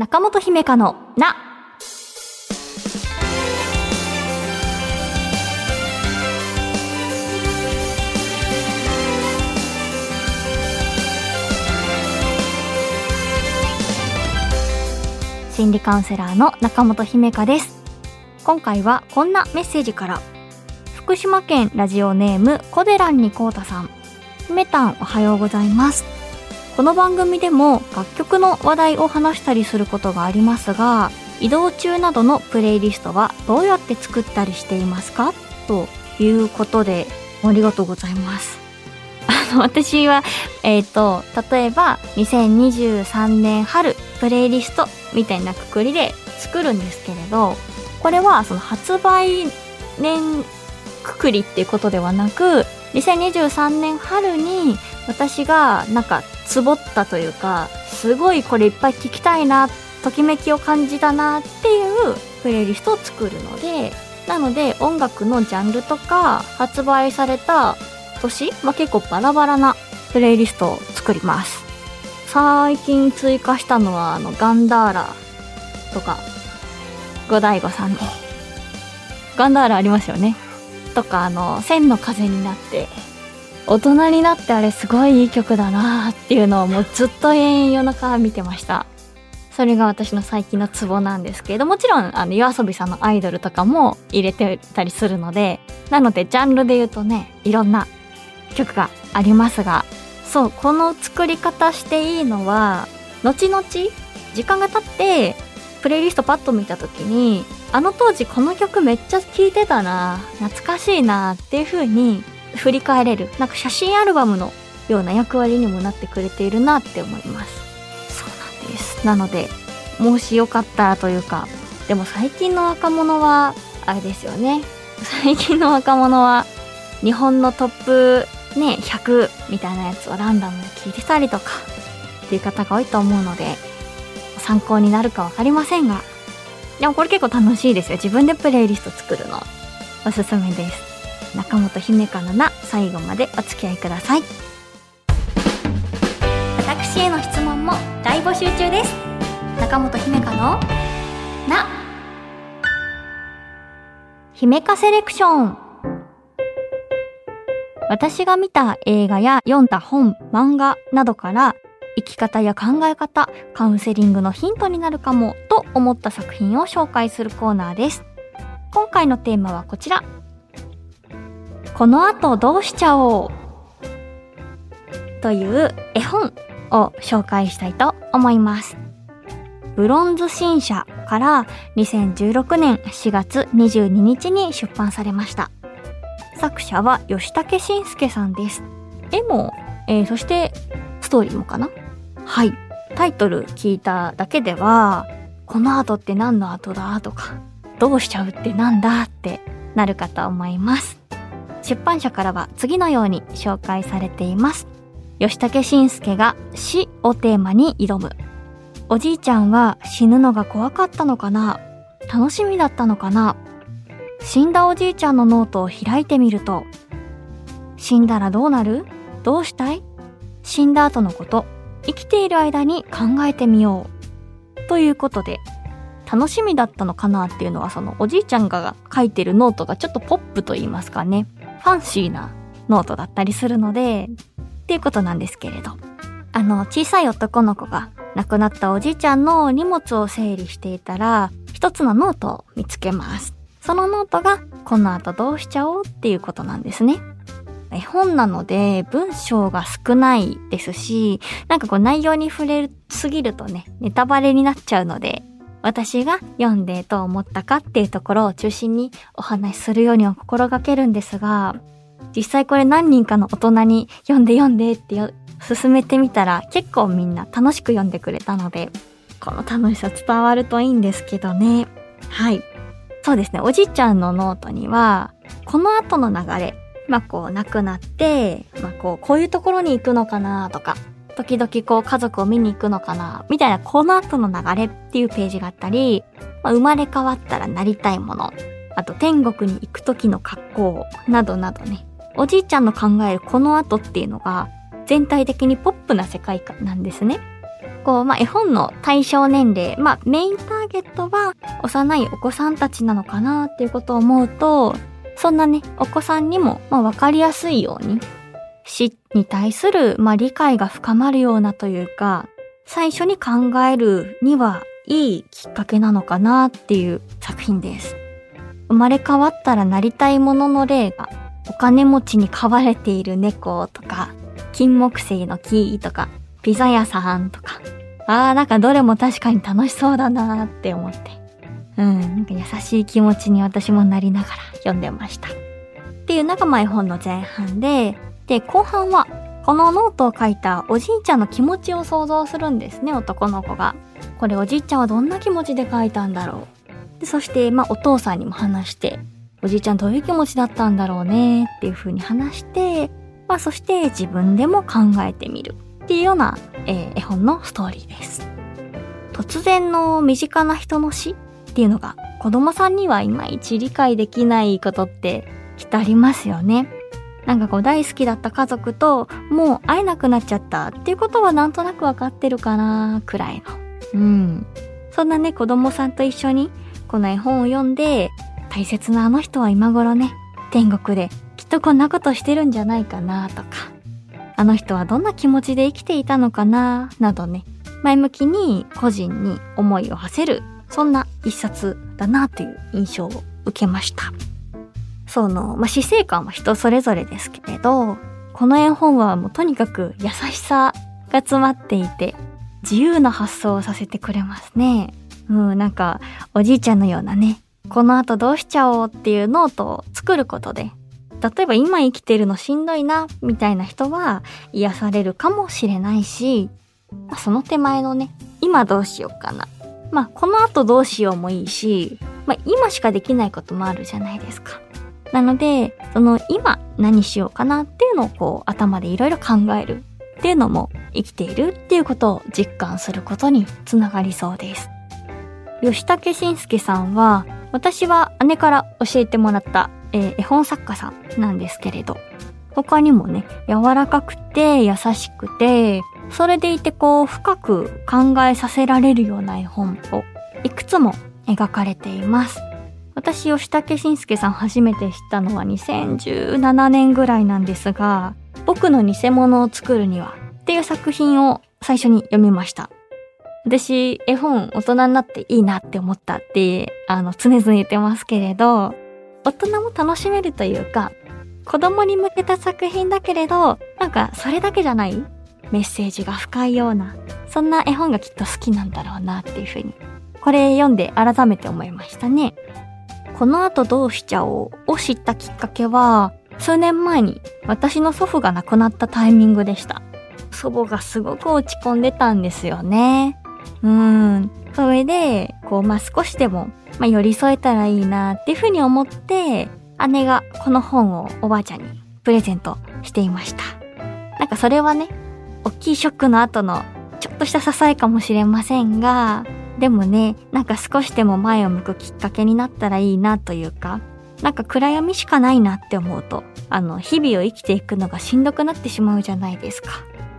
中本姫香のな。心理カウンセラーの中本姫香です。今回はこんなメッセージから。福島県ラジオネームコデランニコータさん。姫たんおはようございます。この番組でも楽曲の話題を話したりすることがありますが、移動中などのプレイリストはどうやって作ったりしていますか？ということで、ありがとうございます。あの、私は、えっ、と、例えば、2023年春プレイリストみたいなくくりで作るんですけれど、これはその発売年くくりっていうことではなく、2023年春に私がなんかつぼったというかすごいこれいっぱい聞きたいなときめきを感じたなっていうプレイリストを作るのでなので音楽のジャンルとか発売された年、まあ、結構バラバラなプレイリストを作ります。最近追加したのはあのガンダーラとか五醍醐さんの。ガンダーラありますよね。とかあの千の風になって大人になってあれすごいいい曲だなっていうのをもうずっと延々夜中見てました。それが私の最近のツボなんですけれどもちろんあの夜遊びさんのアイドルとかも入れてたりするのでなのでジャンルで言うとねいろんな曲がありますがそうこの作り方していいのは後々時間が経ってプレイリストパッと見た時にあの当時この曲めっちゃ聴いてたな懐かしいなっていう風に振り返れる。なんか写真アルバムのような役割にもなってくれているなって思います。そうなんです。なのでもしよかったらというかでも最近の若者はあれですよね。最近の若者は日本のトップね100みたいなやつをランダムで聞いてたりとかっていう方が多いと思うので参考になるか分かりませんが。でもこれ結構楽しいですよ。自分でプレイリスト作るの。おすすめです。中本姫香のな最後までお付き合いください私への質問も大募集中です中本姫香のな姫香セレクション私が見た映画や読んだ本、漫画などから生き方や考え方、カウンセリングのヒントになるかもと思った作品を紹介するコーナーです。今回のテーマはこちら。この後どうしちゃおうという絵本を紹介したいと思います。ブロンズ新社から2016年4月22日に出版されました。作者は吉武慎介さんです。絵も、えー、そしてストーリーもかな？はい。タイトル聞いただけでは、この後って何の後だ？とか、どうしちゃうってなんだ？ってなるかと思います。出版社からは次のように紹介されています。吉武慎介が死をテーマに挑む。おじいちゃんは死ぬのが怖かったのかな？楽しみだったのかな？死んだおじいちゃんのノートを開いてみると、死んだらどうなる？どうしたい？死んだ後のこと、生きている間に考えてみよう。ということで、楽しみだったのかなっていうのはそのおじいちゃんが書いてるノートがちょっとポップと言いますかね。ファンシーなノートだったりするので、っていうことなんですけれど。あの、小さい男の子が亡くなったおじいちゃんの荷物を整理していたら、一つのノートを見つけます。そのノートが、この後どうしちゃおうっていうことなんですね。絵本なので文章が少ないですし、なんかこう内容に触れすぎるとね、ネタバレになっちゃうので、私が読んでどう思ったかっていうところを中心にお話しするようには心がけるんですが、実際これ何人かの大人に読んで読んでって進めてみたら結構みんな楽しく読んでくれたので、この楽しさ伝わるといいんですけどね。はい。そうですね、おじいちゃんのノートには、この後の流れ、まあこう亡くなって、まあこうこういうところに行くのかなとか、時々こう家族を見に行くのかなみたいなこの後の流れっていうページがあったり、まあ、生まれ変わったらなりたいもの、あと天国に行く時の格好などなどね、おじいちゃんの考えるこの後っていうのが全体的にポップな世界観なんですね。こう、まあ、絵本の対象年齢、まあ、メインターゲットは幼いお子さんたちなのかなっていうことを思うと、そんなね、お子さんにも、まあ、わかりやすいように、死に対する、まあ、理解が深まるようなというか、最初に考えるにはいいきっかけなのかなっていう作品です。生まれ変わったらなりたいものの例が、お金持ちに飼われている猫とか、金木犀の木とか、ピザ屋さんとか。あーなんかどれも確かに楽しそうだなって思って。うん、なんか優しい気持ちに私もなりながら読んでました。っていうのがまあ絵本の前半で、で、後半はこのノートを書いたおじいちゃんの気持ちを想像するんですね、男の子が。これおじいちゃんはどんな気持ちで書いたんだろう。で、そして、まあお父さんにも話して、おじいちゃんどういう気持ちだったんだろうねっていう風に話して、まあそして自分でも考えてみる。っていうような、えー、絵本のストーリーです。突然の身近な人の死？っていうのが子供さんにはいまいち理解できないことってきっとありますよね。なんかこう大好きだった家族ともう会えなくなっちゃったっていうことはなんとなくわかってるかなくらいの。うん。そんなね子供さんと一緒にこの絵本を読んで大切なあの人は今頃ね天国できっとこんなことしてるんじゃないかなとかあの人はどんな気持ちで生きていたのかななどね、前向きに個人に思いを馳せる、そんな一冊だなという印象を受けました。その、まあ、死生観は人それぞれですけれど、この絵本はもうとにかく優しさが詰まっていて、自由な発想をさせてくれますね。うん、なんか、おじいちゃんのようなね、この後どうしちゃおうっていうノートを作ることで、例えば今生きてるのしんどいな、みたいな人は癒されるかもしれないし、まあ、その手前のね、今どうしようかな。まあ、この後どうしようもいいし、まあ、今しかできないこともあるじゃないですか。なので、その今何しようかなっていうのをこう頭でいろいろ考えるっていうのも生きているっていうことを実感することにつながりそうです。吉武慎介さんは、私は姉から教えてもらったえー、絵本作家さんなんですけれど、他にもね、柔らかくて優しくて、それでいてこう深く考えさせられるような絵本をいくつも描かれています。私、吉武慎介さん初めて知ったのは2017年ぐらいなんですが、僕の偽物を作るにはっていう作品を最初に読みました。私、絵本大人になっていいなって思ったって、あの、常々言ってますけれど、大人も楽しめるというか、子供に向けた作品だけれど、なんかそれだけじゃないメッセージが深いような、そんな絵本がきっと好きなんだろうなっていうふうに、これ読んで改めて思いましたね。この後どうしちゃおうを知ったきっかけは、数年前に私の祖父が亡くなったタイミングでした。祖母がすごく落ち込んでたんですよね。うん。それで、こう、まあ、少しでもまあ、寄り添えたらいいなっていうふうに思って、姉がこの本をおばあちゃんにプレゼントしていました。なんかそれはね、大きいショックの後のちょっとした支えかもしれませんが、でもね、なんか少しでも前を向くきっかけになったらいいなというか、なんか暗闇しかないなって思うと、あの、日々を生きていくのがしんどくなってしまうじゃないですか。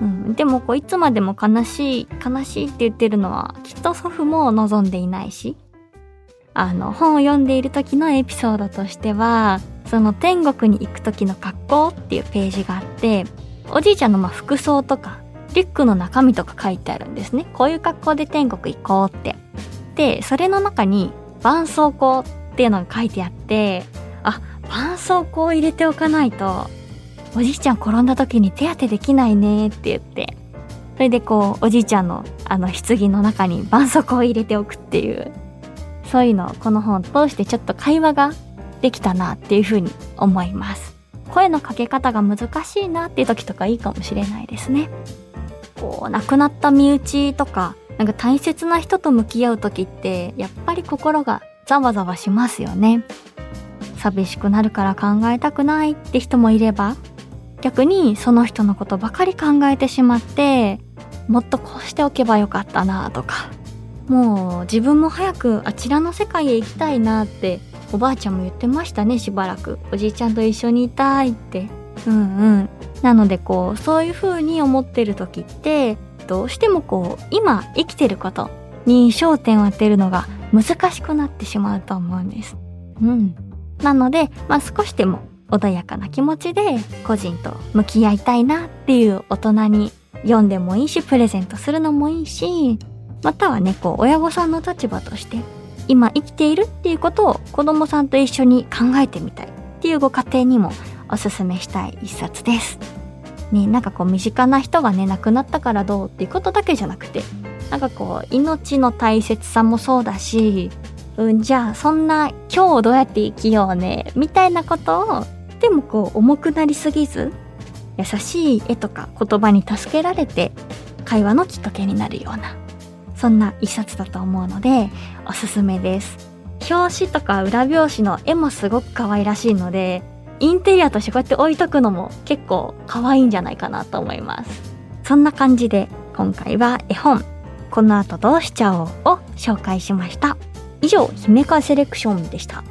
うん、でもこういつまでも悲しい、悲しいって言ってるのはきっと祖父も望んでいないし、あの、本を読んでいる時のエピソードとしては、その天国に行く時の格好っていうページがあって、おじいちゃんのま服装とか、リュックの中身とか書いてあるんですね。こういう格好で天国行こうって。で、それの中に、絆創膏っていうのが書いてあって、あ、絆創膏を入れておかないと、おじいちゃん転んだ時に手当てできないねって言って、それでこう、おじいちゃんのあの棺の中に絆創膏を入れておくっていう、そういうのをこの本を通してちょっと会話ができたなっていうふうに思います。声のかけ方が難しいなっていう時とかいいかもしれないですね。こう、亡くなった身内とか、なんか大切な人と向き合う時って、やっぱり心がざわざわしますよね。寂しくなるから考えたくないって人もいれば、逆にその人のことばかり考えてしまって、もっとこうしておけばよかったなとか、もう自分も早くあちらの世界へ行きたいなっておばあちゃんも言ってましたねしばらくおじいちゃんと一緒にいたいってうんうんなのでこうそういう風に思ってる時ってどうしてもこう今生きてることに焦点を当てるのが難しくなってしまうと思うんです。うん。なので、まあ少しでも穏やかな気持ちで個人と向き合いたいなっていう大人に読んでもいいし、プレゼントするのもいいし、またはね、こう親御さんの立場として今生きているっていうことを子供さんと一緒に考えてみたいっていうご家庭にもおすすめしたい一冊です。ね、なんかこう身近な人がね、亡くなったからどうっていうことだけじゃなくて、なんかこう命の大切さもそうだし、うん、じゃあそんな今日どうやって生きようね、みたいなことを、でもこう重くなりすぎず、優しい絵とか言葉に助けられて、会話のきっかけになるような、そんな一冊だと思うので、おすすめです。表紙とか裏表紙の絵もすごく可愛らしいので、インテリアとしてこうやって置いとくのも結構可愛いんじゃないかなと思います。そんな感じで今回は絵本この後どうしちゃおうを紹介しました。以上、姫かセレクションでした。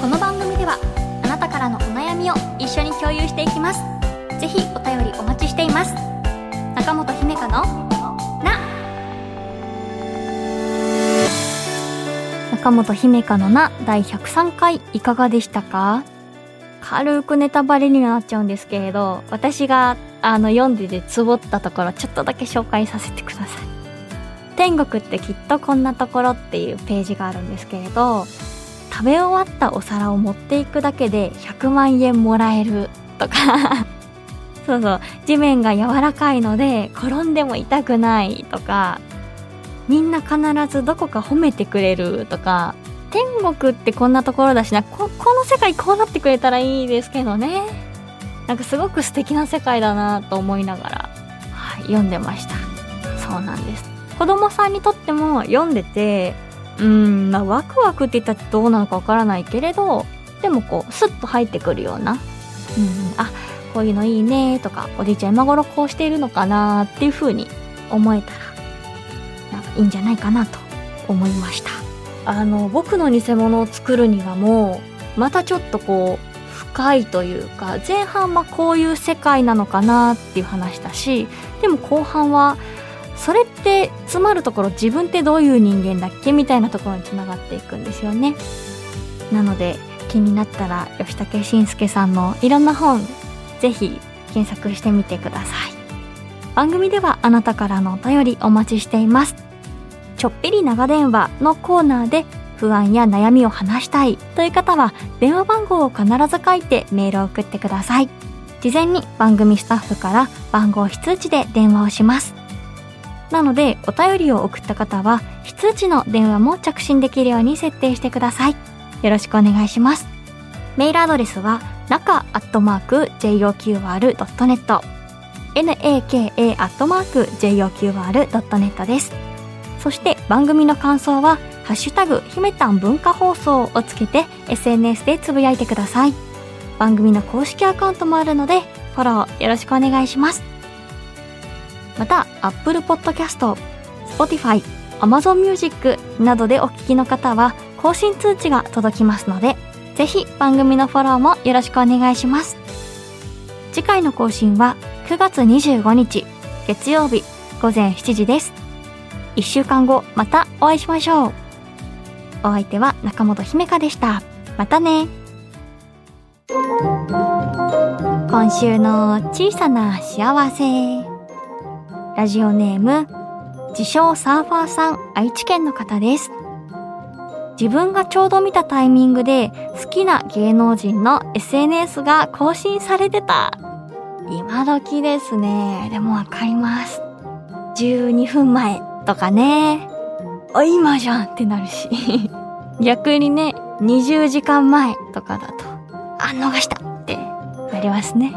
この番組ではあなたからのお悩みを一緒に共有していきます。ぜひお便りお待ちしています。中本姫香の中本姫香のな第103回いかがでしたか？軽くネタバレになっちゃうんですけれど、私があの読んでてつぼったところちょっとだけ紹介させてください。天国ってきっとこんなところっていうページがあるんですけれど、食べ終わったお皿を持っていくだけで100万円もらえるとか。そうそう、地面が柔らかいので転んでも痛くないとか、みんな必ずどこか褒めてくれるとか、天国ってこんなところだしな、こ、この世界こうなってくれたらいいですけどね。なんかすごく素敵な世界だなと思いながら、はい、読んでました。そうなんです。子供さんにとっても読んでて、うん、まあ、ワクワクって言ったらどうなのかわからないけれど、でもこう、スッと入ってくるような、うん、あ、こういうのいいねとか、おじいちゃん今頃こうしているのかなっていう風に思えたら、いいんじゃないかなと思いました。あの、僕の偽物を作るにはもう、またちょっとこう、深いというか、前半はこういう世界なのかなっていう話だし、でも後半は、それって詰まるところ自分ってどういう人間だっけみたいなところにつながっていくんですよね。なので気になったら吉武慎介さんのいろんな本ぜひ検索してみてください。番組ではあなたからのお便りお待ちしています。ちょっぴり長電話のコーナーで不安や悩みを話したいという方は電話番号を必ず書いてメールを送ってください。事前に番組スタッフから番号非通知で電話をします。なのでお便りを送った方は非通知の電話も着信できるように設定してください。よろしくお願いします。メールアドレスは中アットマーク JOQR.net naka アットマーク JOQR.net です。そして番組の感想はハッシュタグひめたん文化放送をつけて SNS でつぶやいてください。番組の公式アカウントもあるのでフォローよろしくお願いします。また Apple Podcast、Spotify、Amazon Music などでお聞きの方は更新通知が届きますのでぜひ番組のフォローもよろしくお願いします。次回の更新は9月25日月曜日午前7時です。1週間後またお会いしましょう。お相手は中本姫香でした。またね。今週の小さな幸せ。ラジオネーム、自称サーファーさん愛知県の方です。自分がちょうど見たタイミングで好きな芸能人の SNS が更新されてた。今時ですね。でもわかります。12分前とかね。あ、今じゃんってなるし。逆にね、20時間前とかだと、あ、逃したってなりますね。